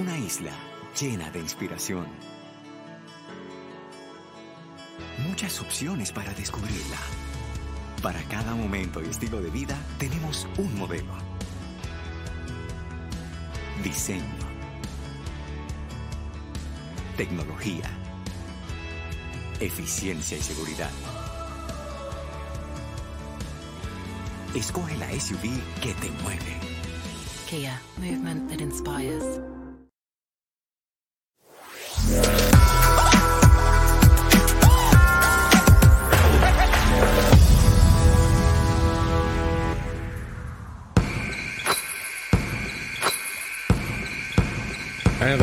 una isla llena de inspiración. Muchas opciones para descubrirla. Para cada momento y estilo de vida tenemos un modelo. Diseño. Tecnología. Eficiencia y seguridad. Escoge la SUV que te mueve. Kia, movement that inspires.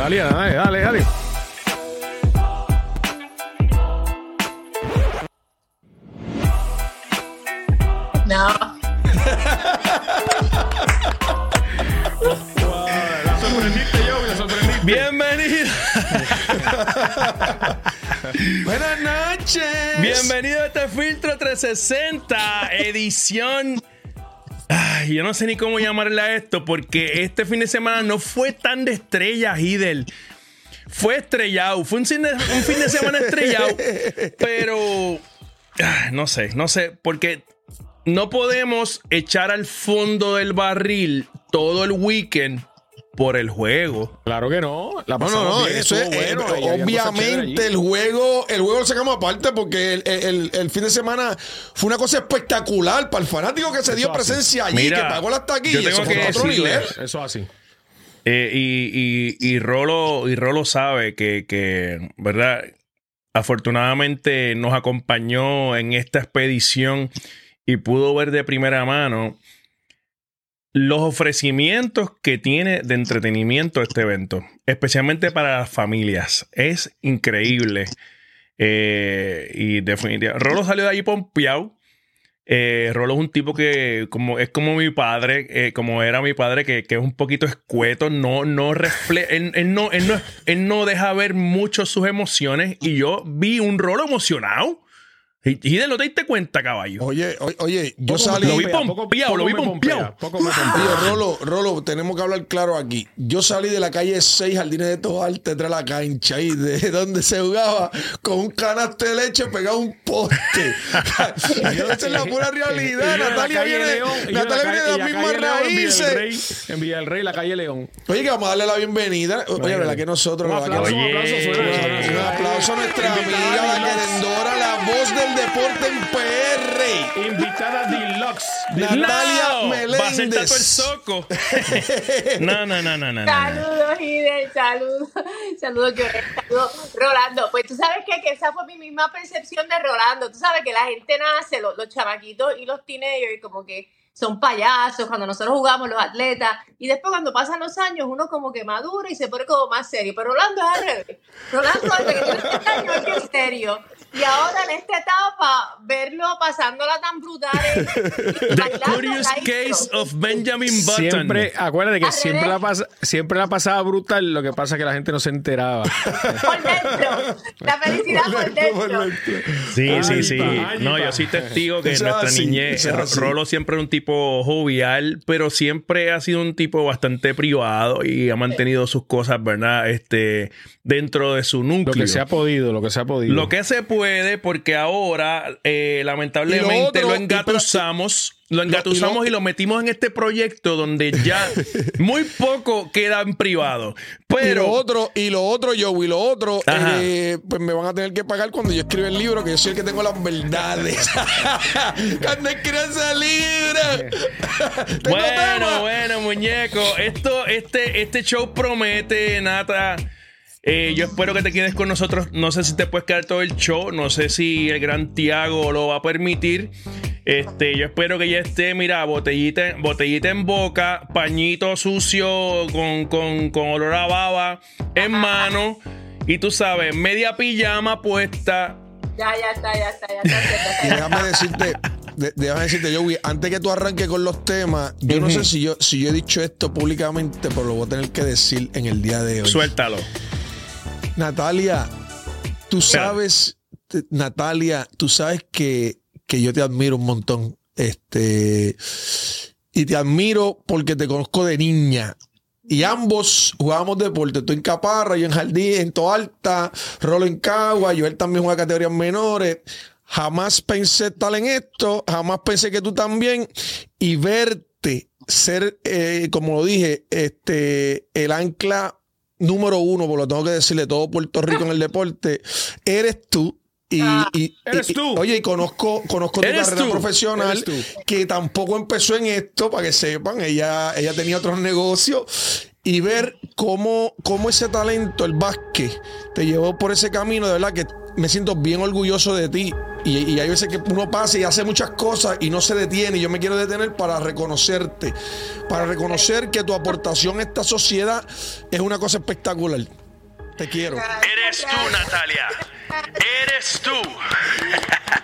Dale, dale, dale, dale. No. La sorprendiste yo, la sorprendiste. Bienvenido. Buenas noches. Bienvenido a este Filtro 360, edición. Ay, yo no sé ni cómo llamarle a esto, porque este fin de semana no fue tan de estrellas, Hidel. Fue estrellado, fue un, fin de- semana estrellado, pero no sé, no sé, porque no podemos echar al fondo del barril todo el weekend por el juego. Claro que no. La No, no, no, bien, eso es, bueno, eh, obviamente el juego, el juego lo sacamos aparte porque el, el- el fin de semana fue una cosa espectacular para el fanático que se dio presencia allí, Mira, que pagó las yo taquillas, tengo eso fue otro decirle- nivel. Eso así. Eh, y, y, y Rolo, y Rolo sabe que, que, ¿verdad? Afortunadamente nos acompañó en esta expedición y pudo ver de primera mano los ofrecimientos que tiene de entretenimiento este evento, especialmente para las familias. Es increíble. Eh, y definitivamente. Rolo salió de allí pompeado. Eh, Rolo es un tipo que como, es como mi padre, eh, como era mi padre, que, que es un poquito escueto, no, no refleja, él, él no, él, no, él no deja ver mucho sus emociones y yo vi un Rolo emocionado. De lo te diste cuenta, caballo. Oye, oye, oye, yo Poco salí. Lo vi pompea, pompeado, lo vi pompeado. Rolo, Rolo, tenemos que hablar claro aquí. Yo salí de la calle 6 Jardines de Tobar, detrás de la cancha y de donde se jugaba con un canasto de leche pegado a un poste. y esa es la pura realidad. Natalia calle viene, León, Natalia viene de las mismas calle León en Villa del raíces. Rey, En Villa del Rey, la calle León. Oye, que vamos a darle la bienvenida. Oye, ¿verdad que nosotros? Un ¿verdad que aplauso, un aplauso a nuestra amiga, la querendora, la voz del deporte en PR. Invitada deluxe. Natalia No, Meléndez. Va a ser tanto el soco. no, no, no, no, no. Saludos, Hidel, saludos, saludos, Joel, saludos, Rolando. Pues tú sabes que, que esa fue mi misma percepción de Rolando. Tú sabes que la gente nace, los, los chamaquitos y los teenagers, como que son payasos cuando nosotros jugamos los atletas. Y después, cuando pasan los años, uno como que madura y se pone como más serio. Pero Rolando es al revés. Rolando, desde que tiene 30 años, es serio. Y ahora en esta etapa, verlo pasándola tan brutal. The Curious. Case of Benjamin Button. Siempre, acuérdate que siempre la, pasa, siempre la pasaba brutal, lo que pasa es que la gente no se enteraba. por dentro. La felicidad por dentro. Sí, Ay, sí, sí. ay, No, yo soy testigo que en nuestra así, niñez. Rolo siempre es un tipo jovial, pero siempre ha sido un tipo bastante privado y ha mantenido sus cosas, ¿verdad? Este, dentro de su Lo núcleo. que se ha podido, lo que se ha podido. Lo que se puede, porque ahora, eh, lamentablemente, lo otro, lo engatusamos. Lo y engatusamos lo- y lo metimos en este proyecto donde ya muy poco queda en privado. y Pero lo otro, y lo otro, yo, y lo otro, eh, pues me van a tener que pagar cuando yo escriba el libro, que yo soy el que tengo las verdades. cuando escriba ese libro. Bueno, tema. bueno, muñeco. Esto, este, este show promete, Nata. Eh, yo espero que te quedes con nosotros. No sé si te puedes quedar todo el show. No sé si el gran Tiago lo va a permitir. Este, yo espero que ya esté, mira, botellita, botellita en boca, pañito sucio con, con, con olor a baba en mano. Y tú sabes, media pijama puesta. Ya, ya está, ya está, ya está. ya está, Y ya está. déjame decirte, de- déjame decirte, Joey, antes que tú arranques con los temas, yo no sé si yo, si yo he dicho esto públicamente, pero lo voy a tener que decir en el día de hoy. Suéltalo. Natalia, tú sabes, Natalia, tú sabes que, que yo te admiro un montón. Este, y te admiro porque te conozco de niña. y ambos jugábamos deporte. Tú en Caparra, yo en Jardín, en Toalta, Rolo en Cagua, yo él también juega categorías menores. Jamás pensé estar en esto, jamás pensé que tú también. Y verte ser, eh, como lo dije, este, el ancla número uno, por lo tengo que decirle, todo Puerto Rico en el deporte, eres tú. Y, Ah. y- Eres y- tú. Oye, y conozco, conozco tu carrera tú. profesional, que tampoco empezó en esto, para que sepan, ella, ella tenía otros negocios. Y ver cómo, cómo ese talento, el básquet, te llevó por ese camino, de verdad que me siento bien orgulloso de ti. Y, y hay veces que uno pasa y hace muchas cosas y no se detiene. Y yo me quiero detener para reconocerte, para reconocer que tu aportación a esta sociedad es una cosa espectacular. Te quiero. Eres tú, Natalia. Eres tú.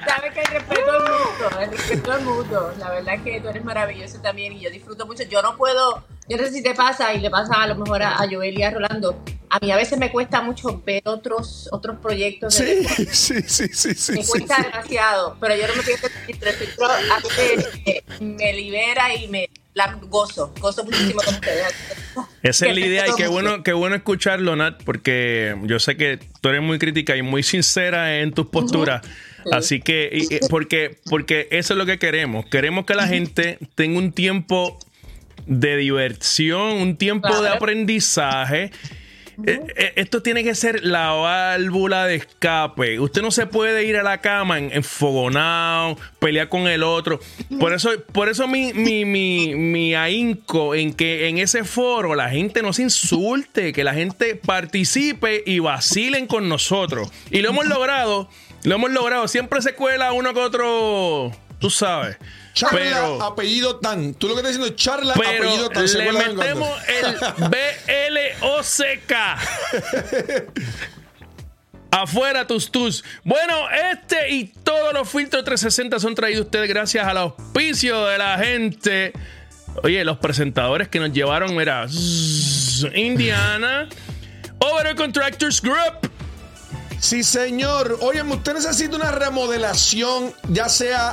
Sabes que el respeto al mundo, el respeto al mundo. La verdad es que tú eres maravilloso también y yo disfruto mucho. Yo no puedo, yo no sé si te pasa y le pasa a lo mejor a, a Joel y a Rolando. A mí a veces me cuesta mucho ver otros otros proyectos. de Sí, sí, sí, sí, sí. me sí, cuesta sí. demasiado, pero yo no me pienso el filtro, a veces eh, me libera y me la gozo, gozo muchísimo con ustedes. Esa es la Que idea y qué bueno, qué bueno escucharlo, Nat, porque yo sé que tú eres muy crítica y muy sincera en tus posturas. Así que, porque, porque eso es lo que queremos. Queremos que la gente tenga un tiempo de diversión, un tiempo de aprendizaje. Eh, eh, Esto tiene que ser la válvula de escape. Usted no se puede ir a la cama en- enfogonado, pelear con el otro. Por eso, por eso mi, mi, mi, mi ahínco en que en ese foro la gente no se insulte, que la gente participe y vacilen con nosotros. Y lo hemos logrado, lo hemos logrado. Siempre se cuela uno con otro, tú sabes. Charla, Pero, apellido tan. Tú lo que estás diciendo es charla, pero apellido tan. ¿Se le metemos el B-L-O-C-K. Afuera tus tus. Bueno, este y todos los filtros 360 son traídos ustedes gracias al auspicio de la gente. Oye, los presentadores que nos llevaron, zzz, Indiana, Over Contractors Group. Sí, señor. Oye, usted necesita una remodelación, ya sea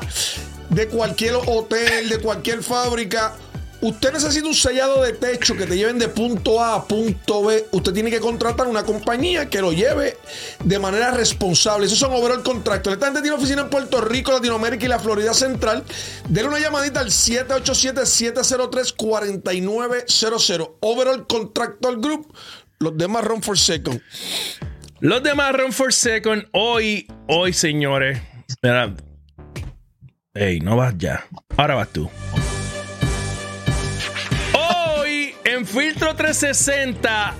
de cualquier hotel, de cualquier fábrica. Usted necesita un sellado de techo que te lleven de punto A a punto B. Usted tiene que contratar una compañía que lo lleve de manera responsable. Esos son Overall Contractors. Esta gente tiene oficina en Puerto Rico, Latinoamérica y la Florida Central. Denle una llamadita al 787-703-4900. Overall Contractor Group. Los demás Run for Second. Los demás Run for Second, hoy, hoy, señores. Mira. Ey, no vas ya. Ahora vas tú. Hoy, en Filtro 360,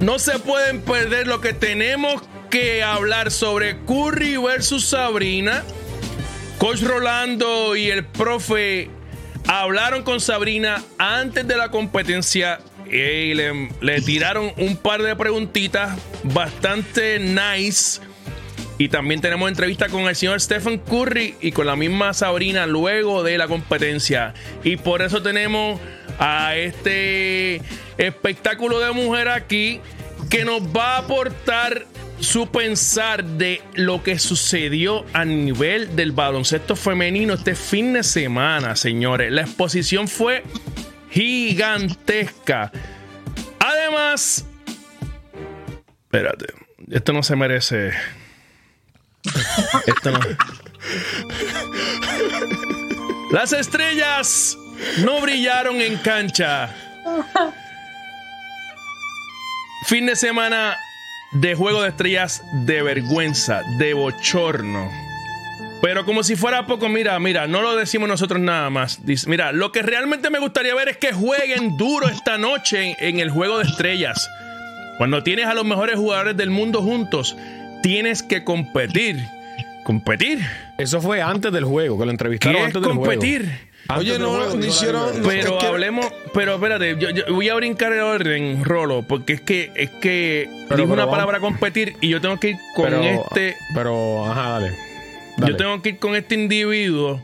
no se pueden perder lo que tenemos que hablar sobre Curry versus Sabrina. Coach Rolando y el profe hablaron con Sabrina antes de la competencia y le, le tiraron un par de preguntitas bastante nice. Y también tenemos entrevista con el señor Stephen Curry y con la misma Sabrina luego de la competencia. Y por eso tenemos a este espectáculo de mujer aquí que nos va a aportar su pensar de lo que sucedió a nivel del baloncesto femenino este fin de semana, señores. La exposición fue gigantesca. Además, espérate, esto no se merece. Esto no. Las estrellas no brillaron en cancha. Fin de semana de juego de estrellas de vergüenza, de bochorno. Pero como si fuera poco, mira, mira, no lo decimos nosotros nada más. Mira, lo que realmente me gustaría ver es que jueguen duro esta noche en el juego de estrellas. Cuando tienes a los mejores jugadores del mundo juntos, tienes que competir. ¿Competir? Eso fue antes del juego, que lo entrevistaron ¿Qué es antes del juego. competir? Antes Oye, del no, juego, no hicieron- no, Pero es que- hablemos, pero espérate, yo, yo voy a brincar el orden, Rolo, porque es que es que Pero- dijo pero una vamos- palabra competir y yo tengo que ir con pero, este, Pero, ajá, dale. Dale. yo tengo que ir con este individuo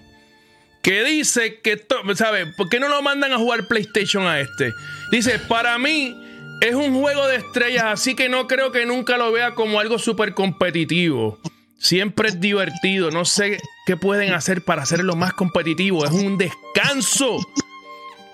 que dice que, esto- ¿sabes? ¿Por qué no lo mandan a jugar PlayStation a este? Dice, para mí es un juego de estrellas, así que no creo que nunca lo vea como algo súper competitivo. Siempre es divertido. No sé qué pueden hacer para hacerlo más competitivo. Es un descanso.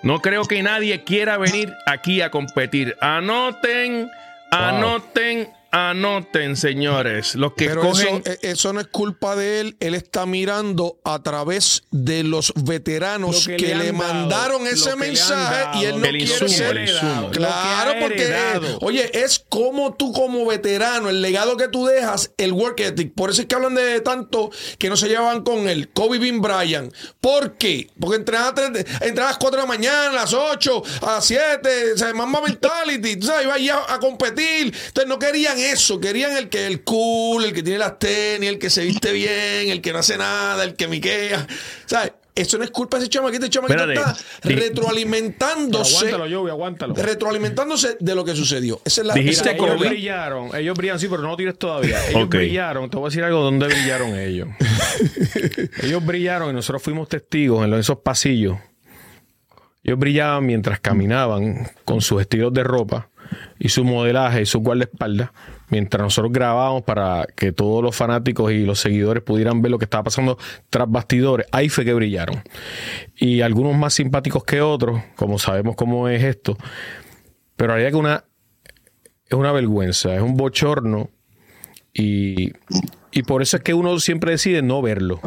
No creo que nadie quiera venir aquí a competir. Anoten, anoten, anoten, señores. Los que Pero cogen. eso, eh, eso no es culpa de él. Él está mirando a través de los veteranos Lo que, que le le, han dado, mandaron ese mensaje dado, y él no el quiere insumo, ser. el. Claro, porque, oye, es como tú como veterano, el legado que tú dejas, el work ethic. Por eso es que hablan de tanto que no se llevaban con él. Kobe Bean Bryant. ¿Por qué? Porque entrenaba, a tres- entrenaba a las 4 de la mañana, a las 8, a las 7, o sea, Mamba mentality, tú sabes, iba a, a competir. Entonces no querían eso, querían el que el cool, el que tiene las tenis, el que se viste bien, el que no hace nada, el que miquea. ¿Sabes? Eso no es culpa de ese chamaquito, ese chamaquito Espérate. está retroalimentándose Aguántalo, Joey, aguántalo. retroalimentándose de lo que sucedió. Esa es la Dijiste ellos brillaron, ellos brillan, sí, pero no lo tires todavía. Ellos brillaron, te voy a decir algo, ¿dónde brillaron ellos? ellos brillaron y nosotros fuimos testigos en esos pasillos. Ellos brillaban mientras caminaban con sus estilos de ropa y su modelaje y su guardaespaldas, mientras nosotros grabábamos para que todos los fanáticos y los seguidores pudieran ver lo que estaba pasando tras bastidores. Ahí fue que brillaron. Y algunos más simpáticos que otros, como sabemos cómo es esto, pero había que una es una vergüenza, es un bochorno y, y por eso es que uno siempre decide no verlo.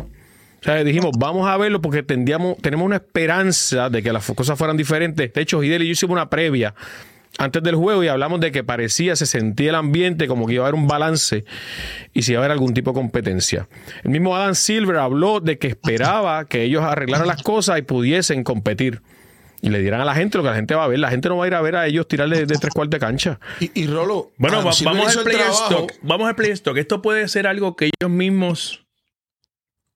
O sea, dijimos, vamos a verlo porque tendríamos, tenemos una esperanza de que las cosas fueran diferentes. De hecho, Hidel y yo hicimos una previa antes del juego y hablamos de que parecía, se sentía el ambiente como que iba a haber un balance y si iba a haber algún tipo de competencia. El mismo Adam Silver habló de que esperaba que ellos arreglaran las cosas y pudiesen competir. Y le dieran a la gente lo que la gente va a ver. La gente no va a ir a ver a ellos tirarle de tres cuartos de cancha. Y, y Rolo, Bueno, va- vamos al trabajo. stock. Vamos al player stock. Esto puede ser algo que ellos mismos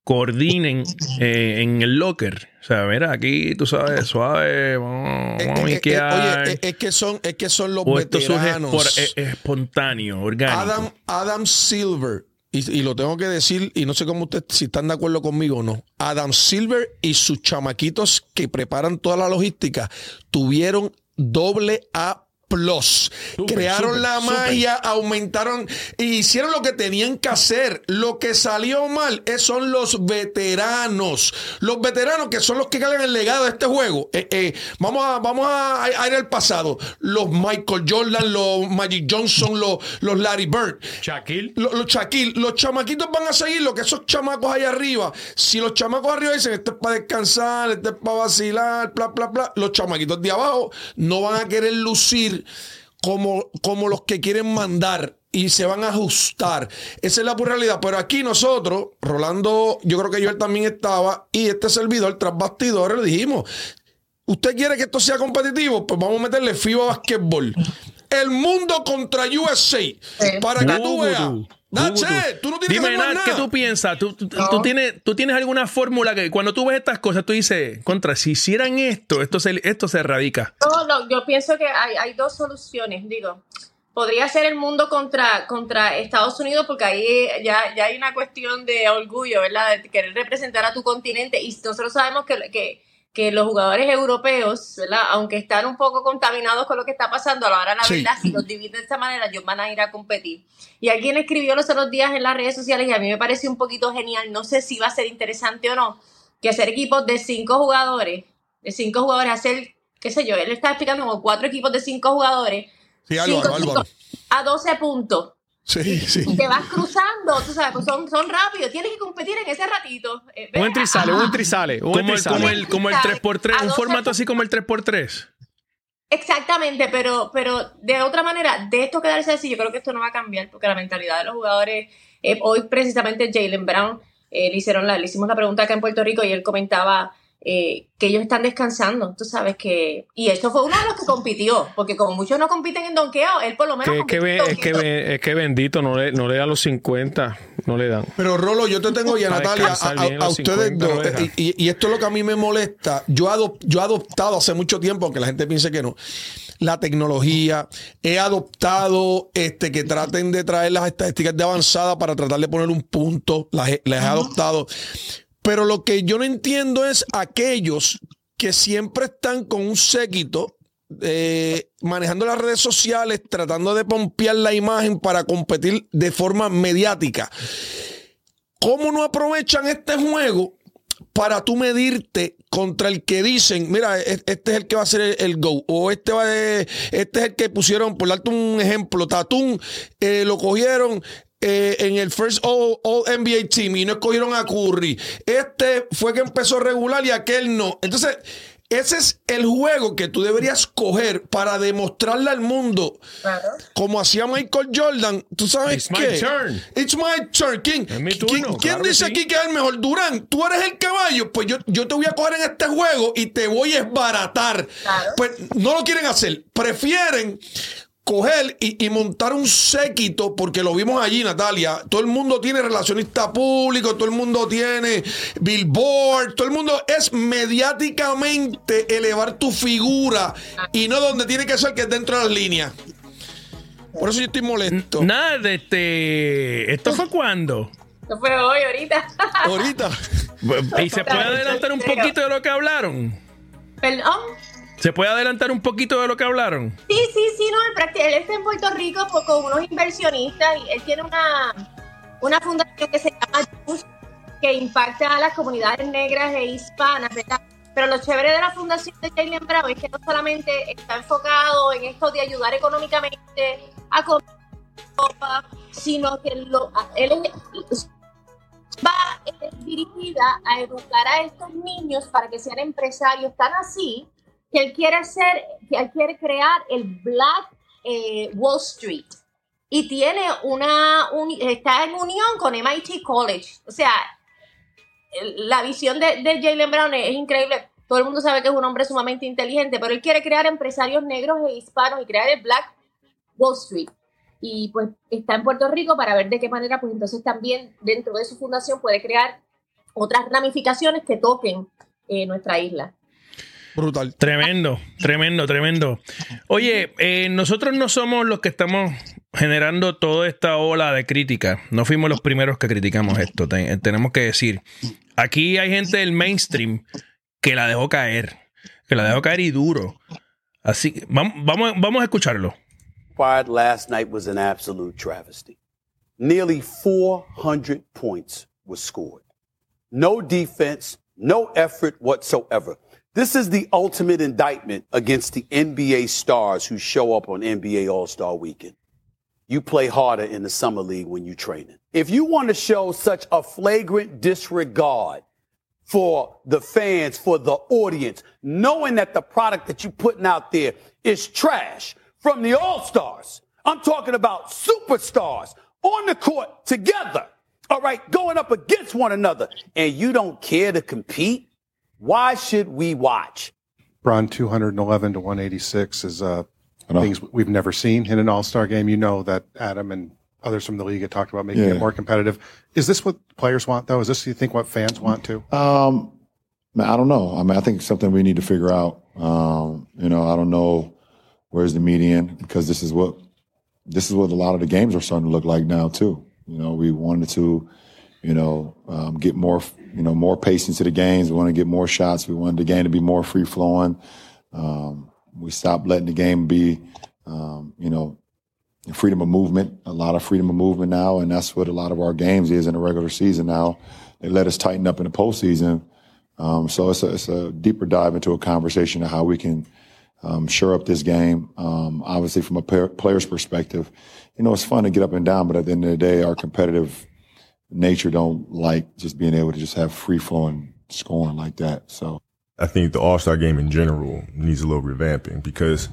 coordinen eh, en el locker. O sea, mira, aquí tú sabes, suave, vamos, vamos a miquear. oye, es que son, es que son los o esto surge veteranos. por, eh, espontáneo, orgánico. Adam, Adam Silver, y, y lo tengo que decir, y no sé cómo ustedes si están de acuerdo conmigo o no. Adam Silver y sus chamaquitos que preparan toda la logística tuvieron doble A. Plus. Súper, Crearon la magia, aumentaron y hicieron lo que tenían que hacer. Lo que salió mal es- son los veteranos. Los veteranos que son los que cargan el legado de este juego. Eh, eh, vamos a, vamos a, a ir al pasado. Los Michael Jordan, los Magic Johnson, los, los Larry Bird. Shaquille. Los, los Shaquille, los chamaquitos van a seguir lo que esos chamacos ahí arriba. Si los chamacos arriba dicen, este es para descansar, este es para vacilar, bla, bla, bla, los chamaquitos de abajo no van a querer lucir como, como los que quieren mandar y se van a ajustar. Esa es la pura realidad. Pero aquí nosotros, Rolando, yo creo que yo él también estaba, y este servidor tras bastidores le dijimos, ¿Usted quiere que esto sea competitivo? Pues vamos a meterle FIBA Basketball. El mundo contra USA. Para que tú veas. It. Tú no tienes Dime, que más Nat, ¿qué nada. tú piensas? ¿Tú, tú- tú tienes, ¿Tú tienes alguna fórmula que cuando tú ves estas cosas, tú dices, contra, si hicieran esto, esto se, esto se erradica? No, no, yo pienso que hay, hay dos soluciones, digo. Podría ser el mundo contra, contra Estados Unidos, porque ahí ya, ya hay una cuestión de orgullo, ¿verdad? De querer representar a tu continente. Y nosotros sabemos que, que, que los jugadores europeos, ¿verdad? Aunque están un poco contaminados con lo que está pasando, a la hora de la Sí. verdad, si los dividen de esta manera, ellos van a ir a competir. Y alguien escribió los otros días en las redes sociales y a mí me pareció un poquito genial. No sé si va a ser interesante o no, que hacer equipos de cinco jugadores, de cinco jugadores, hacer, qué sé yo, él está explicando como cuatro equipos de cinco jugadores. Sí, cinco A 12 puntos. Sí, sí. Y te vas cruzando, tú sabes, pues son, son rápidos, tienes que competir en ese ratito. Eh, Un entra y sale, un entra y sale. Un Como el, como el, como el 3x3, A un 12 formato así como el 3x3. Exactamente, pero, pero de otra manera, de esto quedarse así, yo creo que esto no va a cambiar, porque la mentalidad de los jugadores, eh, hoy precisamente Jalen Brown, eh, le, hicieron la, le hicimos la pregunta acá en Puerto Rico y él comentaba eh, que ellos están descansando, tú sabes que, y esto fue uno de los que compitió, porque como muchos no compiten en donqueo, él por lo menos Que, es, que, en es, que, es bendito, no le, no le da los 50, no le dan. Pero Rolo, yo te tengo y a Para Natalia, a, ustedes 50 dos, y, y esto es lo que a mí me molesta. Yo, adop- yo he adoptado hace mucho tiempo, aunque la gente piense que no, la tecnología. He adoptado este, que traten de traer las estadísticas de avanzada para tratar de poner un punto. Las, he- las he adoptado. Pero lo que yo no entiendo es aquellos que siempre están con un séquito eh, manejando las redes sociales, tratando de pompear la imagen para competir de forma mediática. ¿Cómo no aprovechan este juego para tú medirte contra el que dicen, mira, e- este es el que va a ser el, GO, o este va de- este es el que pusieron, por darte un ejemplo, Tatum eh, lo cogieron eh, en el First All, All NBA Team y no escogieron a Curry. Este fue que empezó regular y aquel no. Entonces, ese es el juego que tú deberías coger para demostrarle al mundo, Claro. como hacía Michael Jordan. ¿Tú sabes It's my turn. It's my turn. ¿Quién, Es mi quién- turno, quién claro que dice sí. aquí que es el mejor? Durán, tú eres el caballo. Pues yo, yo te voy a coger en este juego y te voy a esbaratar. Claro. Pues no lo quieren hacer. Prefieren coger y, y montar un séquito, porque lo vimos allí, Natalia. Todo el mundo tiene relacionista público, todo el mundo tiene billboard, todo el mundo es mediáticamente elevar tu figura y no donde tiene que ser, que es dentro de las líneas. Por eso yo estoy molesto. Nada de este. ¿Esto fue cuándo? Eso fue hoy, ahorita. Ahorita. ¿Y se puede adelantar un poquito de lo que hablaron? Perdón. ¿Se puede adelantar un poquito de lo que hablaron? Sí, sí, sí, no, él, está en Puerto Rico con unos inversionistas y él tiene una, una fundación que se llama JUST, que impacta a las comunidades negras e hispanas, ¿verdad? Pero lo chévere de la fundación de Jalen Brown es que no solamente está enfocado en esto de ayudar económicamente a Copa, sino que lo, él va dirigida a educar a estos niños para que sean empresarios tan así que él quiere hacer, que él quiere crear el Black eh, Wall Street y tiene una, un- está en unión con MIT College. O sea, la visión de, de Jalen Brown es, es increíble. Todo el mundo sabe que es un hombre sumamente inteligente, pero él quiere crear empresarios negros e hispanos y crear el Black Wall Street. Y pues está en Puerto Rico para ver de qué manera, pues entonces también dentro de su fundación puede crear otras ramificaciones que toquen eh, nuestra isla. Brutal. Tremendo, tremendo, tremendo. Oye, eh, nosotros no somos los que estamos generando toda esta ola de crítica. No fuimos los primeros que criticamos esto. Te- tenemos que decir, aquí hay gente del mainstream que la dejó caer, que la dejó caer y duro. Así que vamos, vamos, vamos a escucharlo. fired last night was an absolute travesty. Nearly 400 points were scored. No defense, no effort whatsoever. This is the ultimate indictment against the NBA stars who show up on NBA All Star weekend. You play harder in the summer league when you're training. If you want to show such a flagrant disregard for the fans, for the audience, knowing that the product that you're putting out there is trash from the All Stars. I'm talking about superstars on the court together. All right, going up against one another, and you don't care to compete. Why should we watch? Braun 211 to 186 is uh, things we've never seen in an All Star game. You know that Adam and others from the league had talked about making Yeah. it more competitive. Is this what players want, though? Is this you think what fans want to? Um, I don't know. I mean, I think it's something we need to figure out. Um, you know, I don't know where's the median because this is what this is what a lot of the games are starting to look like now too. You know, we wanted to, you know, um, get more, you know, more pace to the games. We want to get more shots. We wanted the game to be more free flowing. Um, we stopped letting the game be, um, you know, freedom of movement. A lot of freedom of movement now, and that's what a lot of our games is in the regular season now. They let us tighten up in the postseason. Um, so it's a, it's a deeper dive into a conversation of how we can um, shore up this game. Um, obviously, from a player's perspective, you know, it's fun to get up and down, but at the end of the day, our competitive nature don't like just being able to just have free flowing scoring like that. So I think the All Star game in general needs a little revamping because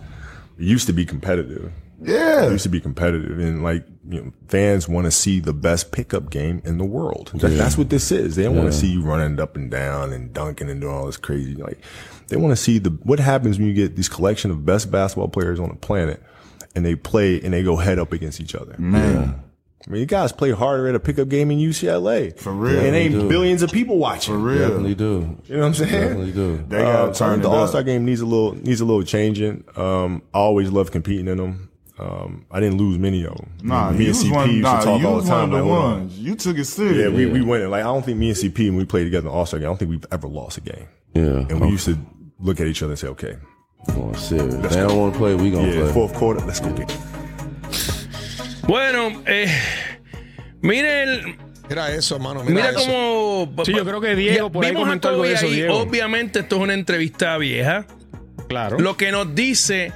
it used to be competitive. Yeah. It used to be competitive, and like you know, fans want to see the best pickup game in the world. That, Yeah. That's what this is. They don't want to see you running up and down and dunking and doing all this crazy. Like they want to see the what happens when you get these collection of best basketball players on the planet, and they play and they go head up against each other. Man. I mean, you guys play harder at a pickup game in UCLA. For real. And They ain't do. billions of people watching. For real. Definitely do. You know what I'm saying? Definitely do. They gotta Uh, so I turn the. All Star game needs a little needs a little changing. Um, I always love competing in them. Um, I didn't lose many of them. Nah, me and CP one, used nah, to talk all the time. one of the like, hold on. ones. You took it serious. Yeah, we, we went. Like I don't think me and CP when we played together in All Star game. I don't think we've ever lost a game. Yeah. And we used to look at each other and say, okay, Going serious. They don't want to play. We gonna yeah, play. fourth quarter, let's go get. Bueno, eh, mire el, Mira eso, mano. Mira, eso. cómo. Sí, yo creo que Diego por ahí comentó algo de eso, ahí. Diego. Obviamente, esto es una entrevista vieja. Claro. Lo que nos dice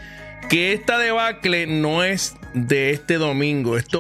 que esta debacle no es de este domingo. Esto